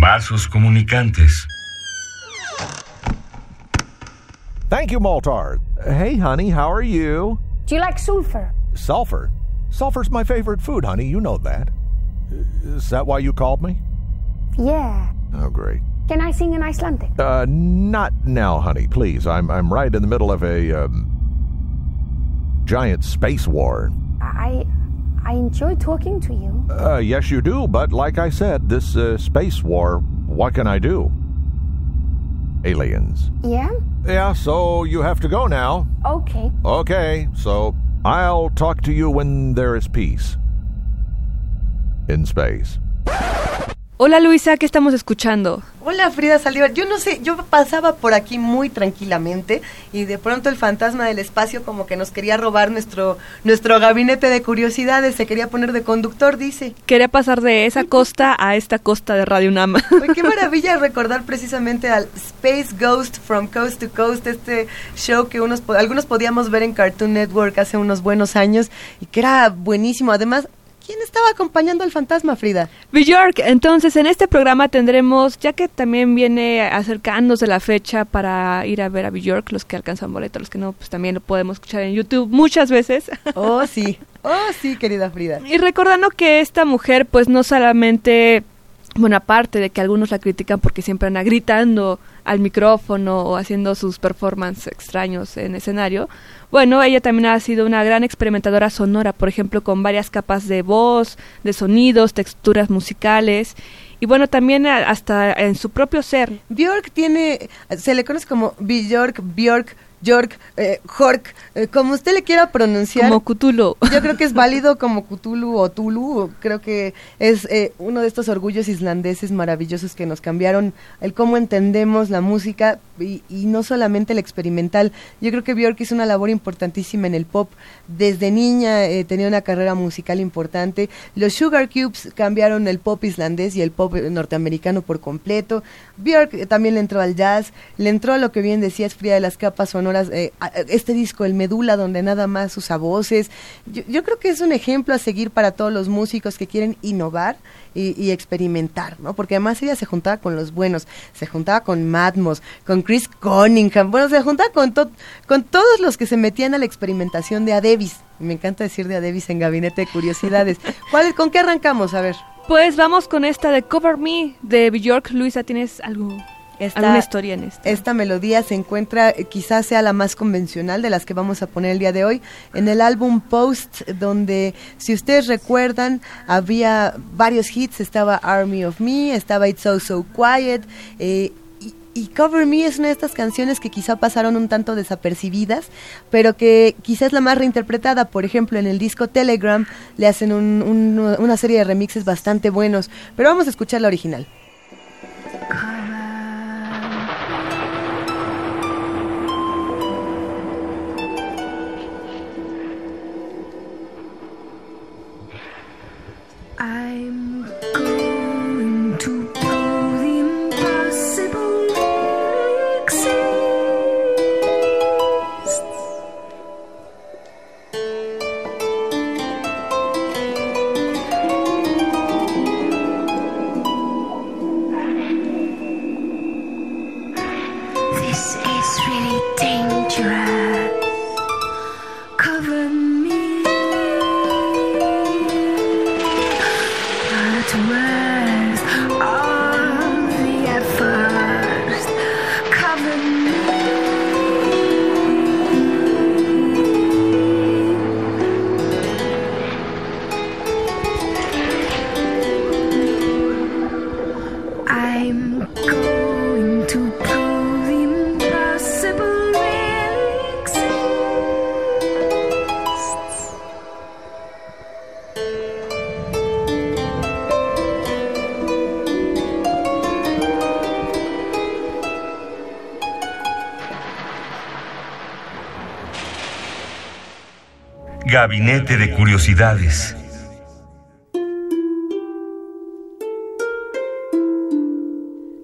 Vasos comunicantes. Thank you, Maltard. Hey, honey, how are you? Do you like sulfur? Sulfur. Sulfur's my favorite food, honey. You know that. Is that why you called me? Yeah. Oh, great. Can I sing in Icelandic? Uh, not now, honey, please. I'm I'm right in the middle of a um, giant space war. I I enjoy talking to you. Uh, yes, you do, but like I said, this uh, space war. What can I do? Aliens. Yeah? Yeah, so you have to go now. Okay. Okay, so I'll talk to you when there is peace. In space. Hola Luisa, ¿qué estamos escuchando? Hola Frida Saldívar, yo no sé, yo pasaba por aquí muy tranquilamente y de pronto el fantasma del espacio como que nos quería robar nuestro nuestro gabinete de curiosidades, se quería poner de conductor, dice. Quería pasar de esa costa a esta costa de Radio Nama. Qué maravilla recordar precisamente al Space Ghost from Coast to Coast, este show que unos algunos podíamos ver en Cartoon Network hace unos buenos años y que era buenísimo. Además, ¿quién estaba acompañando al fantasma, Frida? Bjork, entonces en este programa tendremos, ya que también viene acercándose la fecha para ir a ver a Bjork, los que alcanzan boleto, los que no, pues también lo podemos escuchar en YouTube muchas veces. Oh, sí. Oh, sí, querida Frida. Y recordando que esta mujer, pues no solamente, bueno, aparte de que algunos la critican porque siempre anda gritando al micrófono o haciendo sus performances extraños en escenario, bueno, ella también ha sido una gran experimentadora sonora, por ejemplo, con varias capas de voz, de sonidos, texturas musicales. Y bueno, también hasta en su propio ser. Bjork tiene, se le conoce como Bjork, Bjork, York, eh, Jork, eh, como usted le quiera pronunciar. Como Cthulhu. Yo creo que es válido como Cthulhu o Tulu. Creo que es eh, uno de estos orgullos islandeses maravillosos que nos cambiaron el cómo entendemos la música y, no solamente el experimental. Yo creo que Björk hizo una labor importantísima en el pop. Desde niña eh, tenía una carrera musical importante. Los Sugar Cubes cambiaron el pop islandés y el pop eh, norteamericano por completo. Björk eh, también le entró al jazz, le entró a lo que bien decías, Fría de las capas sonoras, este disco, El Medula, donde nada más usa voces. Yo, creo que es un ejemplo a seguir para todos los músicos que quieren innovar y, experimentar, ¿no? Porque además ella se juntaba con los buenos, se juntaba con Madmos, con Chris Cunningham, bueno, se juntaba con, to- con todos los que se metían a la experimentación de Adebis. Me encanta decir de Adebis en Gabinete de Curiosidades. ¿Cuál, ¿Con qué arrancamos? A ver. Pues vamos con esta de Cover Me de Bjork. Luisa, ¿tienes algo, Esta- alguna historia en esto? Esta melodía se encuentra, eh, quizás sea la más convencional de las que vamos a poner el día de hoy, en el álbum Post, donde, si ustedes recuerdan, había varios hits, estaba Army of Me, estaba It's So So Quiet, eh, y, Cover Me es una de estas canciones que quizá pasaron un tanto desapercibidas, pero que quizás es la más reinterpretada. Por ejemplo, en el disco Telegram le hacen un- un- una serie de remixes bastante buenos, pero vamos a escuchar la original. I'm Gabinete de Curiosidades.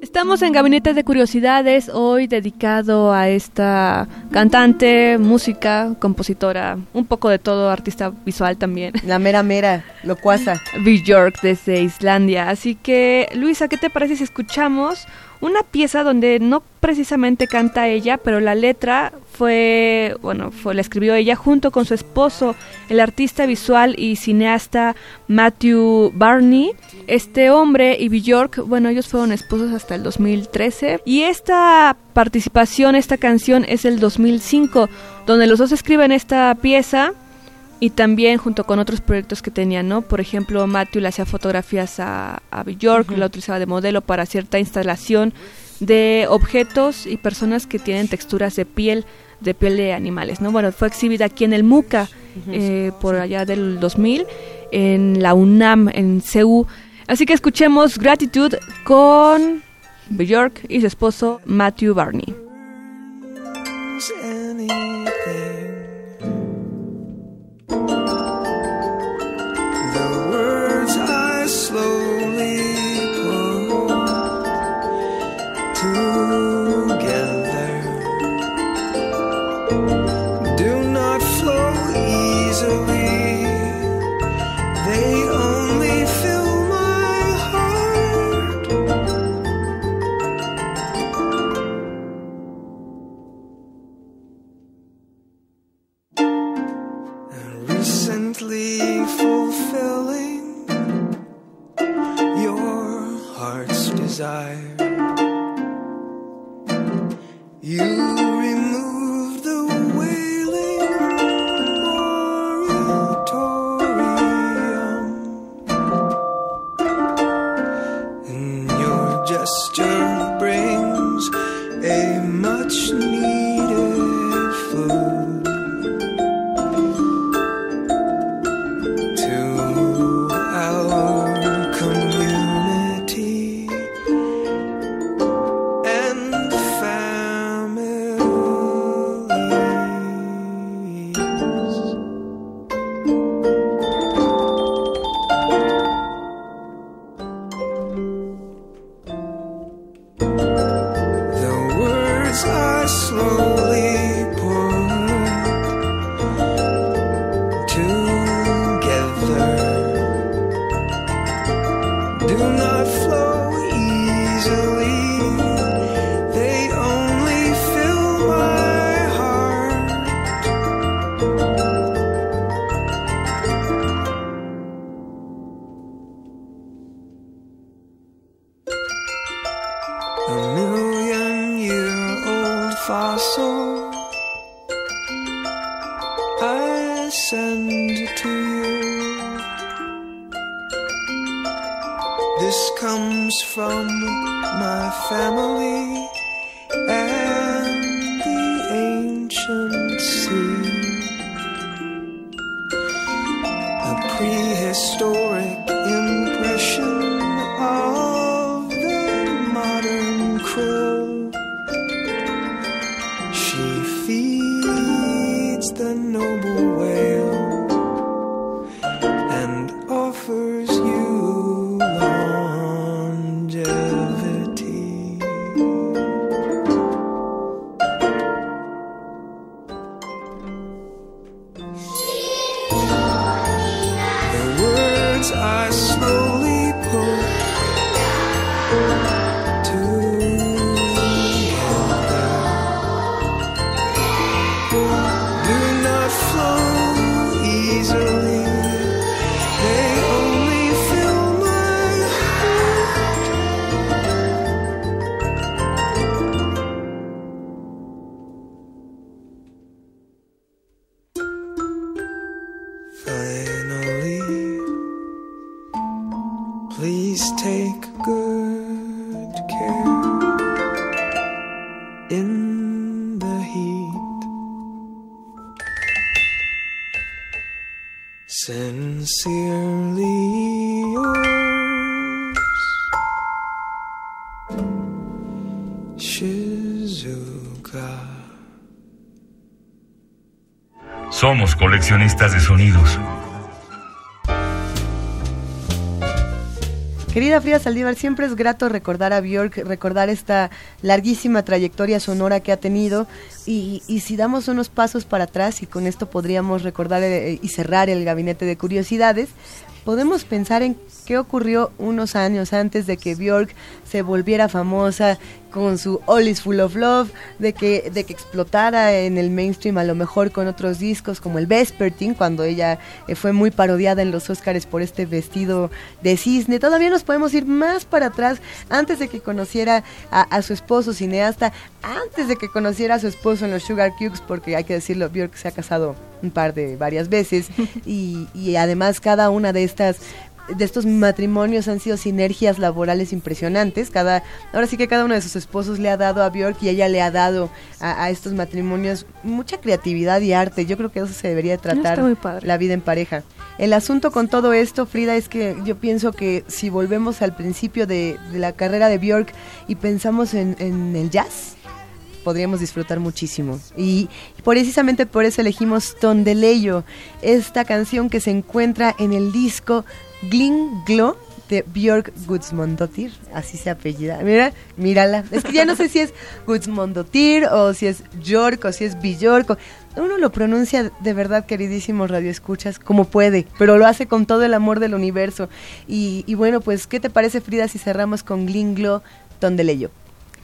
Estamos en Gabinete de Curiosidades, hoy dedicado a esta cantante, música, compositora, un poco de todo, artista visual también, La mera mera, locuaza. Björk desde Islandia. Así que, Luisa, ¿qué te parece si escuchamos una pieza donde no precisamente canta ella, pero la letra fue, bueno, fue, la escribió ella junto con su esposo, el artista visual y cineasta Matthew Barney. Este hombre y Björk, bueno, ellos fueron esposos hasta el 2013 y esta participación, esta canción es el 2005, donde los dos escriben esta pieza y también junto con otros proyectos que tenían, ¿no? Por ejemplo, Matthew le hacía fotografías a, a Bjork, la utilizaba de modelo para cierta instalación de objetos y personas que tienen texturas de piel, de piel de animales, ¿no? Bueno, fue exhibida aquí en el MUCA eh, por allá del 2000, en la UNAM, en CEU. Así que escuchemos Gratitude con Bjork y su esposo Matthew Barney. Recently fulfilling your heart's desire. You words I slowly fossil I send to you. This comes from my family Somos coleccionistas de sonidos. Querida Frida Saldívar, siempre es grato recordar a Björk, recordar esta larguísima trayectoria sonora que ha tenido y, si damos unos pasos para atrás y con esto podríamos recordar eh, y cerrar el gabinete de curiosidades, podemos pensar en qué ocurrió unos años antes de que Björk se volviera famosa con su All is Full of Love, de que, de que explotara en el mainstream a lo mejor con otros discos como el Vespertine, cuando ella eh, fue muy parodiada en los Oscars por este vestido de cisne. Todavía nos podemos ir más para atrás, antes de que conociera a, a su esposo cineasta, antes de que conociera a su esposo en los Sugar Cubes, porque hay que decirlo, Björk se ha casado un par de varias veces y, y además cada una de estas de estos matrimonios han sido sinergias laborales impresionantes. Cada, ahora sí que cada uno de sus esposos le ha dado a Björk y ella le ha dado a, a estos matrimonios mucha creatividad y arte. Yo creo que eso se debería de tratar padre. la vida en pareja. El asunto con todo esto, Frida, es que yo pienso que si volvemos al principio de, de la carrera de Björk y pensamos en, en el jazz, podríamos disfrutar muchísimo. Y precisamente por eso elegimos Tondeleyo, esta canción que se encuentra en el disco Glinglo de Björk Gudsmundóttir, así se apellida. Mira, mírala. Es que ya no sé si es Gudsmundóttir o si es Björk o si es Björk. o- Uno lo pronuncia de verdad, queridísimos radioescuchas, como puede, pero lo hace con todo el amor del universo. Y, y bueno, pues, ¿qué te parece, Frida, si cerramos con Glinglo Tondeleyo?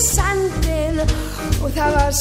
sandin Og það var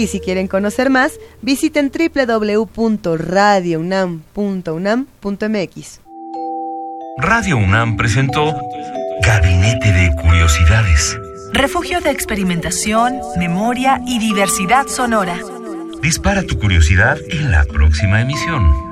Y si quieren conocer más, visiten www.radiounam.unam.mx. Radio UNAM presentó Gabinete de Curiosidades. Refugio de experimentación, memoria y diversidad sonora. Dispara tu curiosidad en la próxima emisión.